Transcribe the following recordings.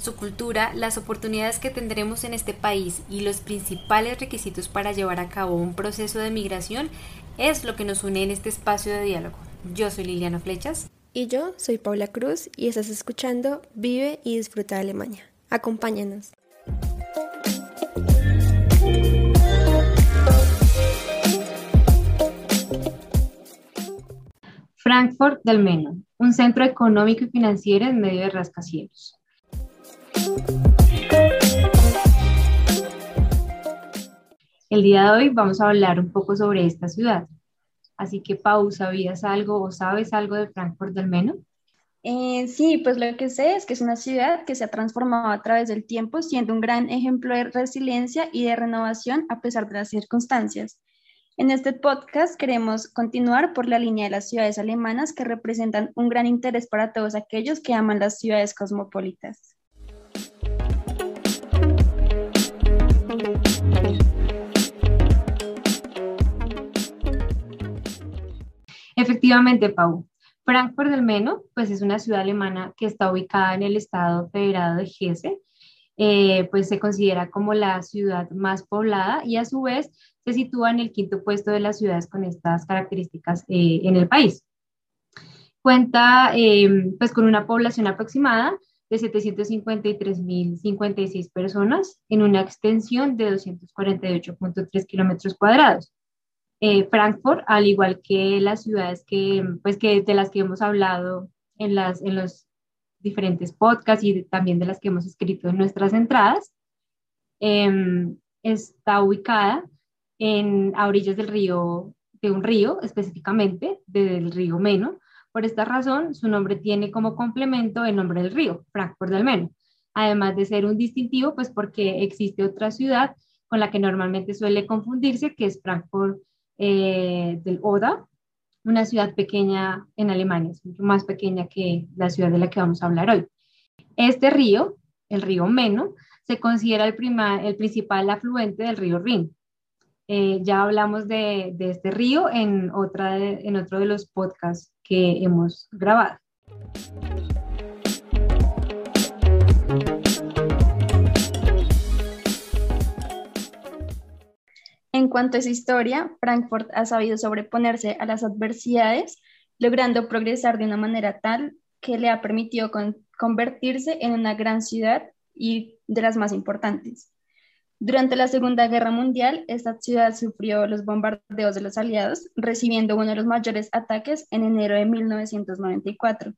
Su cultura, las oportunidades que tendremos en este país y los principales requisitos para llevar a cabo un proceso de migración es lo que nos une en este espacio de diálogo. Yo soy Liliana Flechas. Y yo soy Paula Cruz y estás escuchando Vive y Disfruta de Alemania. Acompáñanos. Frankfurt del Meno, un centro económico y financiero en medio de rascacielos. El día de hoy vamos a hablar un poco sobre esta ciudad. Así que, Pau, ¿sabías algo o sabes algo de Frankfurt del Meno? Eh, sí, pues lo que sé es que es una ciudad que se ha transformado a través del tiempo, siendo un gran ejemplo de resiliencia y de renovación a pesar de las circunstancias. En este podcast queremos continuar por la línea de las ciudades alemanas que representan un gran interés para todos aquellos que aman las ciudades cosmopolitas. Efectivamente, Pau. Frankfurt del Meno, pues es una ciudad alemana que está ubicada en el estado federado de Hesse, eh, pues se considera como la ciudad más poblada y a su vez se sitúa en el quinto puesto de las ciudades con estas características eh, en el país. Cuenta eh, pues con una población aproximada de 753.056 personas en una extensión de 248.3 kilómetros cuadrados. Eh, Frankfurt, al igual que las ciudades que, pues que de las que hemos hablado en, las, en los diferentes podcasts y también de las que hemos escrito en nuestras entradas, em, está ubicada en, a orillas del río, de un río específicamente, del río Meno. Por esta razón, su nombre tiene como complemento el nombre del río, Frankfurt del Meno. Además de ser un distintivo, pues porque existe otra ciudad con la que normalmente suele confundirse, que es Frankfurt eh, del Oda, una ciudad pequeña en Alemania, es mucho más pequeña que la ciudad de la que vamos a hablar hoy. Este río, el río Meno, se considera el, principal afluente del río Rin. Eh, ya hablamos de, este río en otro de los podcasts que hemos grabado. Cuanto a su historia, Frankfurt ha sabido sobreponerse a las adversidades, logrando progresar de una manera tal que le ha permitido convertirse en una gran ciudad y de las más importantes. Durante la Segunda Guerra Mundial, esta ciudad sufrió los bombardeos de los aliados, recibiendo uno de los mayores ataques en enero de 1994.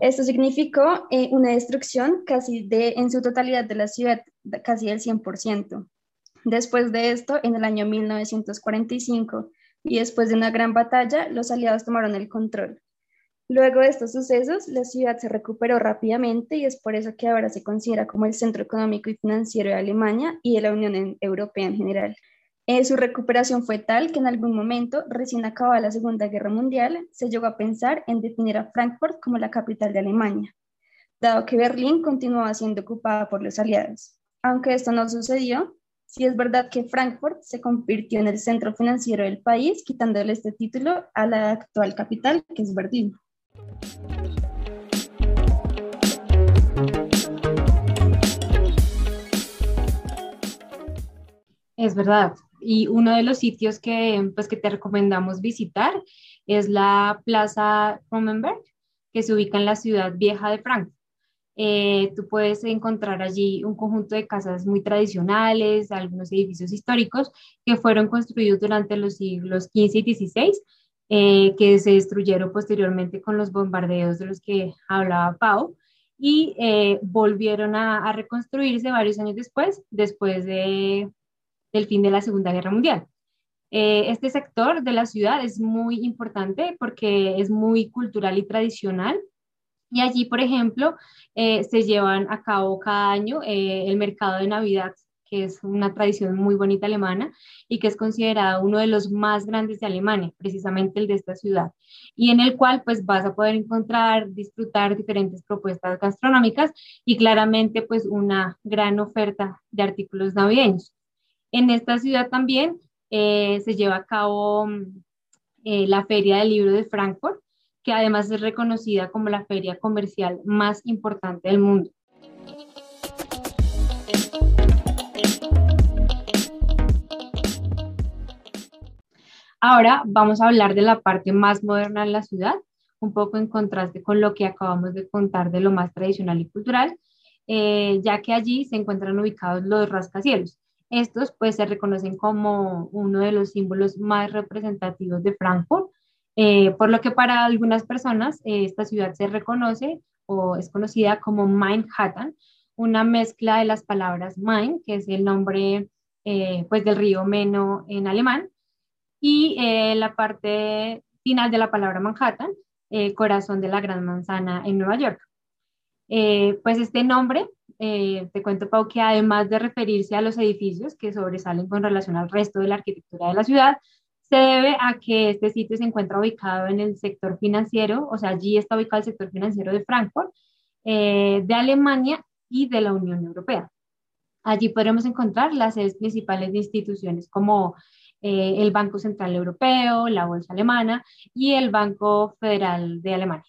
Esto significó eh, una destrucción casi de, en su totalidad de la ciudad, casi del 100%. Después de esto, en el año 1945 y después de una gran batalla, los aliados tomaron el control. Luego de estos sucesos, la ciudad se recuperó rápidamente y es por eso que ahora se considera como el centro económico y financiero de Alemania y de la Unión Europea en general. Eh, su recuperación fue tal que en algún momento, recién acabada la Segunda Guerra Mundial, se llegó a pensar en definir a Frankfurt como la capital de Alemania, dado que Berlín continuaba siendo ocupada por los aliados. Aunque esto no sucedió, sí es verdad que Frankfurt se convirtió en el centro financiero del país, quitándole este título a la actual capital, que es Berlín. Es verdad. Y uno de los sitios que, pues, que te recomendamos visitar es la Plaza Romenberg, que se ubica en la ciudad vieja de Frankfurt. Eh, tú puedes encontrar allí un conjunto de casas muy tradicionales, algunos edificios históricos que fueron construidos durante los siglos XV y XVI eh, que se destruyeron posteriormente con los bombardeos de los que hablaba Pau y eh, volvieron a, reconstruirse varios años después, después de, del fin de la Segunda Guerra Mundial. Eh, este sector de la ciudad es muy importante porque es muy cultural y tradicional. Y allí, por ejemplo, se llevan a cabo cada año el mercado de Navidad que es una tradición muy bonita alemana y que es considerado uno de los más grandes de Alemania, precisamente el de esta ciudad, y en el cual pues vas a poder encontrar, disfrutar diferentes propuestas gastronómicas y claramente pues una gran oferta de artículos navideños. En esta ciudad también eh, se lleva a cabo eh, la Feria del Libro de Frankfurt, que además es reconocida como la feria comercial más importante del mundo. Ahora vamos a hablar de la parte más moderna de la ciudad, un poco en contraste con lo que acabamos de contar de lo más tradicional y cultural, eh, ya que allí se encuentran ubicados los rascacielos. Estos pues se reconocen como uno de los símbolos más representativos de Frankfurt, eh, por lo que para algunas personas eh, esta ciudad se reconoce o es conocida como Manhattan, una mezcla de las palabras Main, que es el nombre pues del río Meno en alemán, y eh, la parte final de la palabra Manhattan, eh, corazón de la Gran Manzana en Nueva York. Eh, pues este nombre, te cuento Pau, que además de referirse a los edificios que sobresalen con relación al resto de la arquitectura de la ciudad, se debe a que este sitio se encuentra ubicado en el sector financiero, o sea, allí está ubicado el sector financiero de Frankfurt, de Alemania y de la Unión Europea. Allí podremos encontrar las sedes principales de instituciones como eh, el Banco Central Europeo, la Bolsa Alemana y el Banco Federal de Alemania.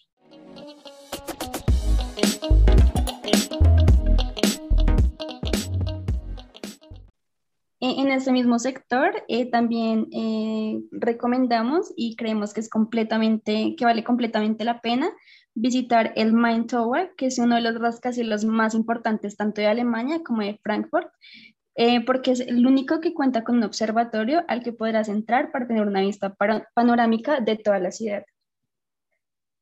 En ese mismo sector eh, también eh, recomendamos y creemos que es completamente, que vale completamente la pena visitar el Main Tower, que es uno de los rascacielos más importantes tanto de Alemania como de Frankfurt, eh, porque es el único que cuenta con un observatorio al que podrás entrar para tener una vista panorámica de toda la ciudad.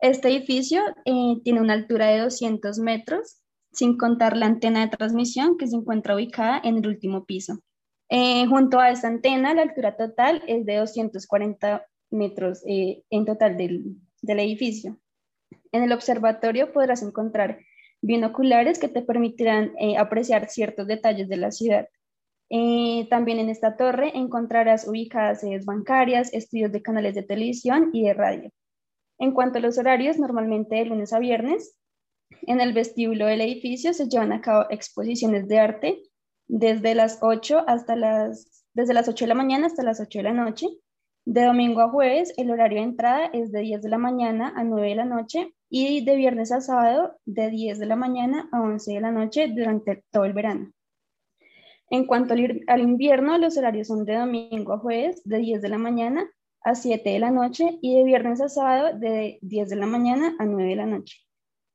Este edificio eh, tiene una altura de 200 metros, sin contar la antena de transmisión que se encuentra ubicada en el último piso. Eh, junto a esta antena, la altura total es de 240 metros en total del, edificio. En el observatorio podrás encontrar binoculares que te permitirán apreciar ciertos detalles de la ciudad. Eh, también en esta torre encontrarás ubicadas sedes bancarias, estudios de canales de televisión y de radio. En cuanto a los horarios, normalmente de lunes a viernes, en el vestíbulo del edificio se llevan a cabo exposiciones de arte desde las 8 hasta las desde las 8 de la mañana hasta las 8 de la noche. De domingo a jueves, el horario de entrada es de 10 de la mañana a 9 de la noche y de viernes a sábado de 10 de la mañana a 11 de la noche durante todo el verano. En cuanto al invierno, los horarios son de domingo a jueves de 10 de la mañana a 7 de la noche y de viernes a sábado de 10 de la mañana a 9 de la noche.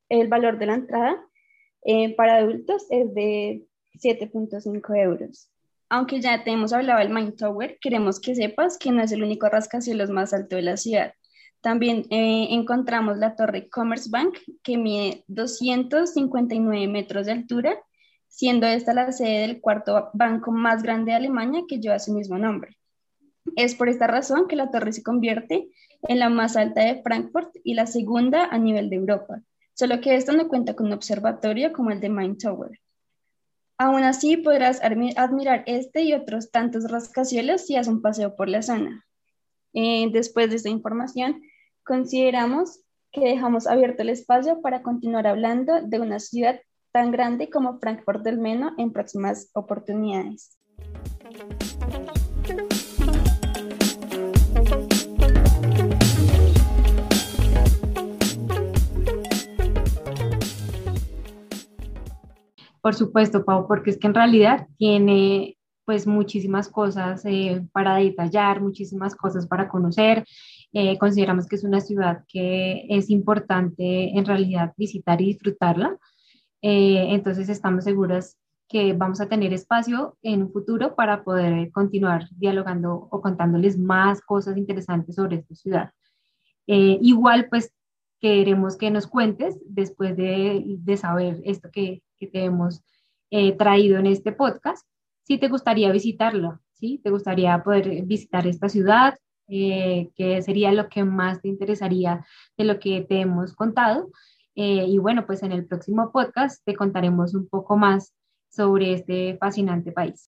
El valor de la entrada eh, para adultos es de 7.5 euros. Aunque ya te hemos hablado del Main Tower, queremos que sepas que no es el único rascacielos más alto de la ciudad. También eh, encontramos la torre Commerce Bank, que mide 259 metros de altura siendo esta la sede del cuarto banco más grande de Alemania que lleva su mismo nombre. Es por esta razón que la torre se convierte en la más alta de Frankfurt y la segunda a nivel de Europa, solo que esta no cuenta con un observatorio como el de Main Tower. Aún así, podrás admirar este y otros tantos rascacielos si haces un paseo por la zona. Eh, después de esta información, consideramos que dejamos abierto el espacio para continuar hablando de una ciudad tan grande como Frankfurt del Meno en próximas oportunidades. Por supuesto, Pau, porque es que en realidad tiene pues muchísimas cosas eh, para detallar, muchísimas cosas para conocer. Eh, consideramos que es una ciudad que es importante en realidad visitar y disfrutarla. Eh, entonces estamos seguras que vamos a tener espacio en un futuro para poder continuar dialogando o contándoles más cosas interesantes sobre esta ciudad. Igual, pues queremos que nos cuentes después de, de saber esto que, que te hemos eh, traído en este podcast, si te gustaría visitarla, si te gustaría poder visitar esta ciudad, eh, qué sería lo que más te interesaría de lo que te hemos contado. Eh, y bueno, pues en el próximo podcast te contaremos un poco más sobre este fascinante país.